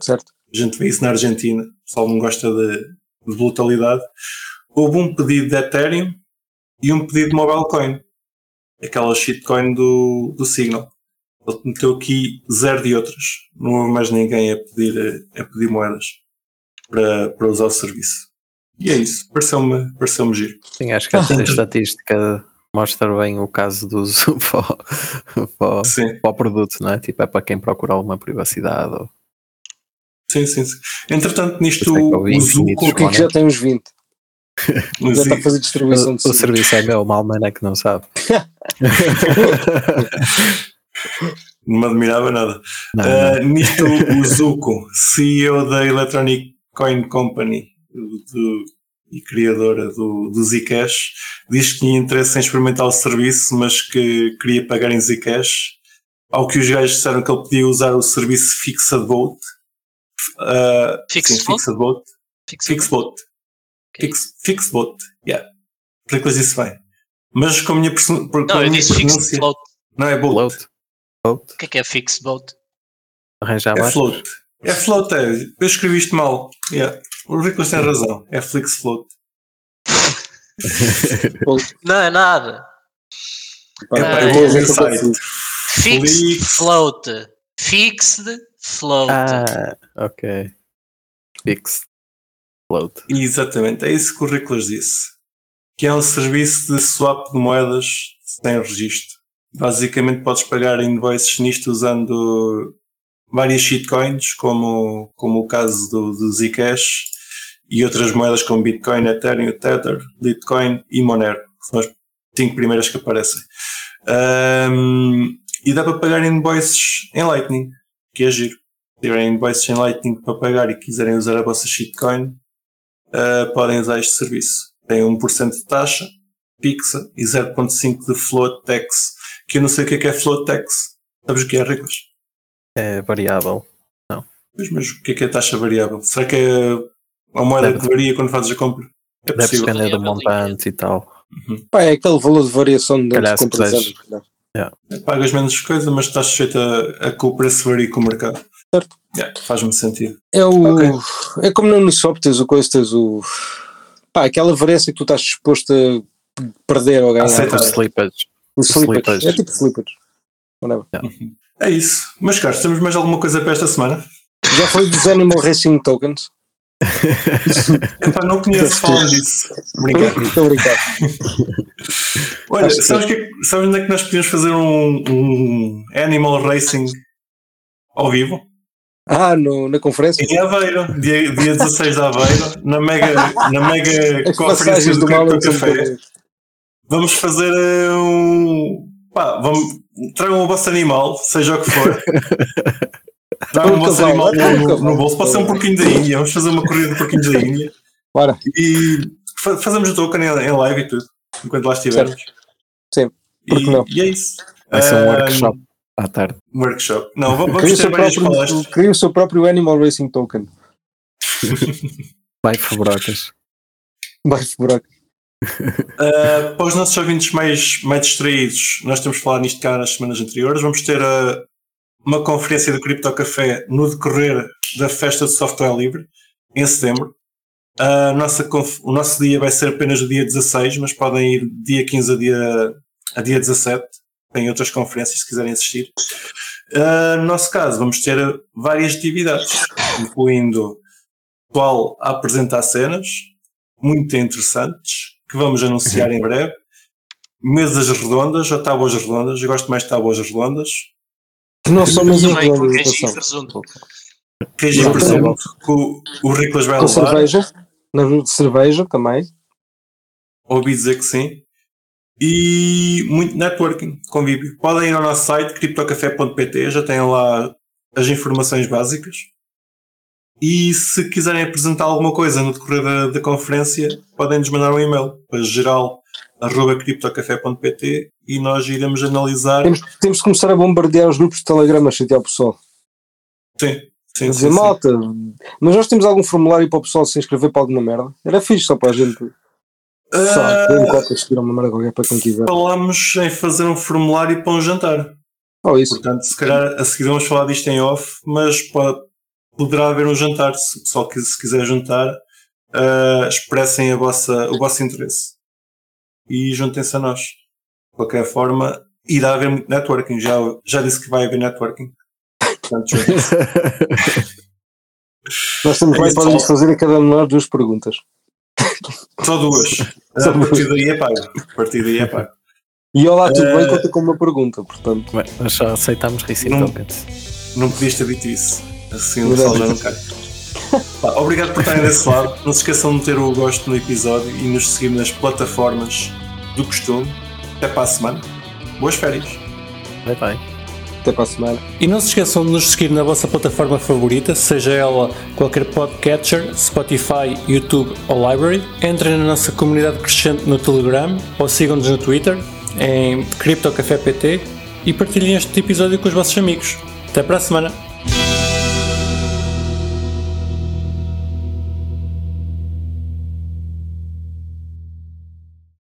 Certo? A gente vê isso na Argentina. O pessoal não gosta de, de volatilidade. Houve um pedido de Ethereum e um pedido de Mobile Coin. Aquela shitcoin do, do Signal. Ele meteu aqui zero de outras. Não houve mais ninguém a pedir, eh, a pedir moedas para, para usar o serviço. E é isso. Pareceu-me pareceu giro. Sim, acho que a estatística mostra bem o caso do uso para, o- para, o- para o produto, não é? Tipo, é para quem procura alguma privacidade. Ou... sim, sim. sim. Entretanto, nisto é o Zuko, O que já tem uns 20? o Já está a fazer distribuição O, de o serviço é meu, mal man é que não sabe. Não me admirava nada. Não, Uh, nisto, o Zuko, CEO da Electronic Coin Company do- do- e criadora do, do Zcash, diz que tinha interesse em experimentar o serviço, mas que queria pagar em Zcash. Ao que os gajos disseram que ele podia usar o serviço Fixed Vote. Uh, Fixed sim, Vote? Fixed Vote. Fixed Vote. Ok. Fix, fixed Vote. Yeah. Para que eu disse bem. Mas com a minha, com a Não, minha fixed pronúncia. float. Não é Vote. Float. O que é que é fixed vote? Arranjar É mais. float. É float, é. Eu escrevi isto mal. Yeah. O Ricolas tem razão. É Flix Float. Não é nada. É, eu site. confuso. Fixed Flix. float. Fixed float. Ah, ok. Fixed. Float. Exatamente. É isso que o Ricolas disse. Que é um serviço de swap de moedas sem registro. Basicamente podes pagar invoices nisto usando várias shitcoins, como, como o caso do, do Zcash, e outras moedas como Bitcoin, Ethereum, Tether, Litecoin e Monero, são as cinco primeiras que aparecem. Ahm, e dá para pagar invoices em Lightning, que é giro. Se tiverem invoices em Lightning para pagar e quiserem usar a vossa shitcoin, ah, podem usar este serviço. Tem 1% de taxa fixa e 0.5% de float tax, que eu não sei o que é que é float tax. Sabes o que é, Ricos? É variável. Pois, mas o que é que é taxa variável? Será que é a moeda Deve- que varia quando fazes a compra? É Deve possível. depender do Variável, montante e tal. Pá, é aquele valor de variação de se contratações. puderes- Pagas menos coisa, mas estás sujeito a, a que o preço varie com o mercado. Certo. Yeah, Faz-me sentido. É o. Ok. É como no Uniswap tens o coisa, tens o. Pá, aquela variância que tu estás disposto a perder ou ganhar. Aceitar. Os slippage. O slippage. slippage. É tipo. Whatever. É isso. Mas, caros, temos mais alguma coisa para esta semana? Já foi dos Animal Racing Tokens. Epá, não conheço, falam disso. Obrigado. Estou a brincar. Olha, sabes, que, sabes onde é que nós podíamos fazer um, um Animal Racing ao vivo? Ah, no, na conferência? Em Aveiro, dia, dia 16 de Aveiro, na mega, na mega conferência do do Café. Vamos fazer eh, um. Pá, vamos, tragam o vosso animal, seja o que for. Tragam o vosso animal no, no bolso. Pode ser um porquinho da Índia. Vamos fazer uma corrida de porquinhos da Índia. Bora. E fa- fazemos o token em, em live e tudo, enquanto lá estivermos. Sim, por que E, não? e é isso. Vai ser um workshop à tarde. um workshop. Não, va- Cria o, vamos ter seu várias próprio, palestras. cria o seu próprio Animal Racing Token. Vai Fabrocas. Vai buraco. Uh, para os nossos ouvintes mais, mais distraídos, nós temos falado nisto cá nas semanas anteriores. Vamos ter uh, uma conferência do Crypto Café no decorrer da festa de software livre, em setembro. A nossa o nosso dia vai ser apenas o dia 16, mas podem ir dia 15 a dia, a dia 17. Tem outras conferências se quiserem assistir. Uh, no nosso caso, vamos ter várias atividades, incluindo a apresentar cenas muito interessantes que vamos anunciar em breve. Mesas redondas ou tábuas redondas. Eu gosto mais de tábuas redondas. Não são mesas redondas, queijo e presunto. Queijo e presunto que o, o Riclas vai Com levar. cerveja. Na cerveja também. Ouvi dizer que sim. E muito networking, convívio. Podem ir ao nosso site criptocafé.pt, já têm lá as informações básicas. E se quiserem apresentar alguma coisa no decorrer da, da conferência, podem nos mandar um e-mail para geral.criptocafé.pt e nós iremos analisar. Temos, temos de começar a bombardear os grupos de Telegram a chatear o pessoal. Sim, sim, sim, dizer, sim. malta, mas nós temos algum formulário para o pessoal se inscrever para alguma merda? Era fixe só para a gente. Só, Ah, seguir uma merda qualquer para quem quiser. falámos em fazer um formulário para um jantar. Oh, isso. Portanto, se calhar a seguir vamos falar disto em off, mas pode, poderá haver um jantar. Se o pessoal que se quiser juntar, ah, expressem a vossa, o vosso interesse e juntem-se a nós. De qualquer forma, irá haver muito networking. Já, já disse que vai haver networking. Portanto, juntem-se. Nós estamos É pessoal. fazer a cada um de nós duas perguntas. Só duas. Só A partir daí é pago. A partir daí é pago. E olá, tudo bem? Eh, Conta com uma pergunta, portanto. Bem, Mas só aceitamos Racing Não. Não podias ter dito isso. Assim o pessoal já não cai. Pá, obrigado por estarem desse lado. Não se esqueçam de meter o gosto no episódio e nos seguir nas plataformas do costume. Até para a semana. Boas férias. Bye bye. Até para a semana. E não se esqueçam de nos seguir na vossa plataforma favorita, seja ela qualquer podcatcher, Spotify, YouTube ou Library. Entrem na nossa comunidade crescente no Telegram ou sigam-nos no Twitter em CryptoCafépt e partilhem este episódio com os vossos amigos. Até para a semana!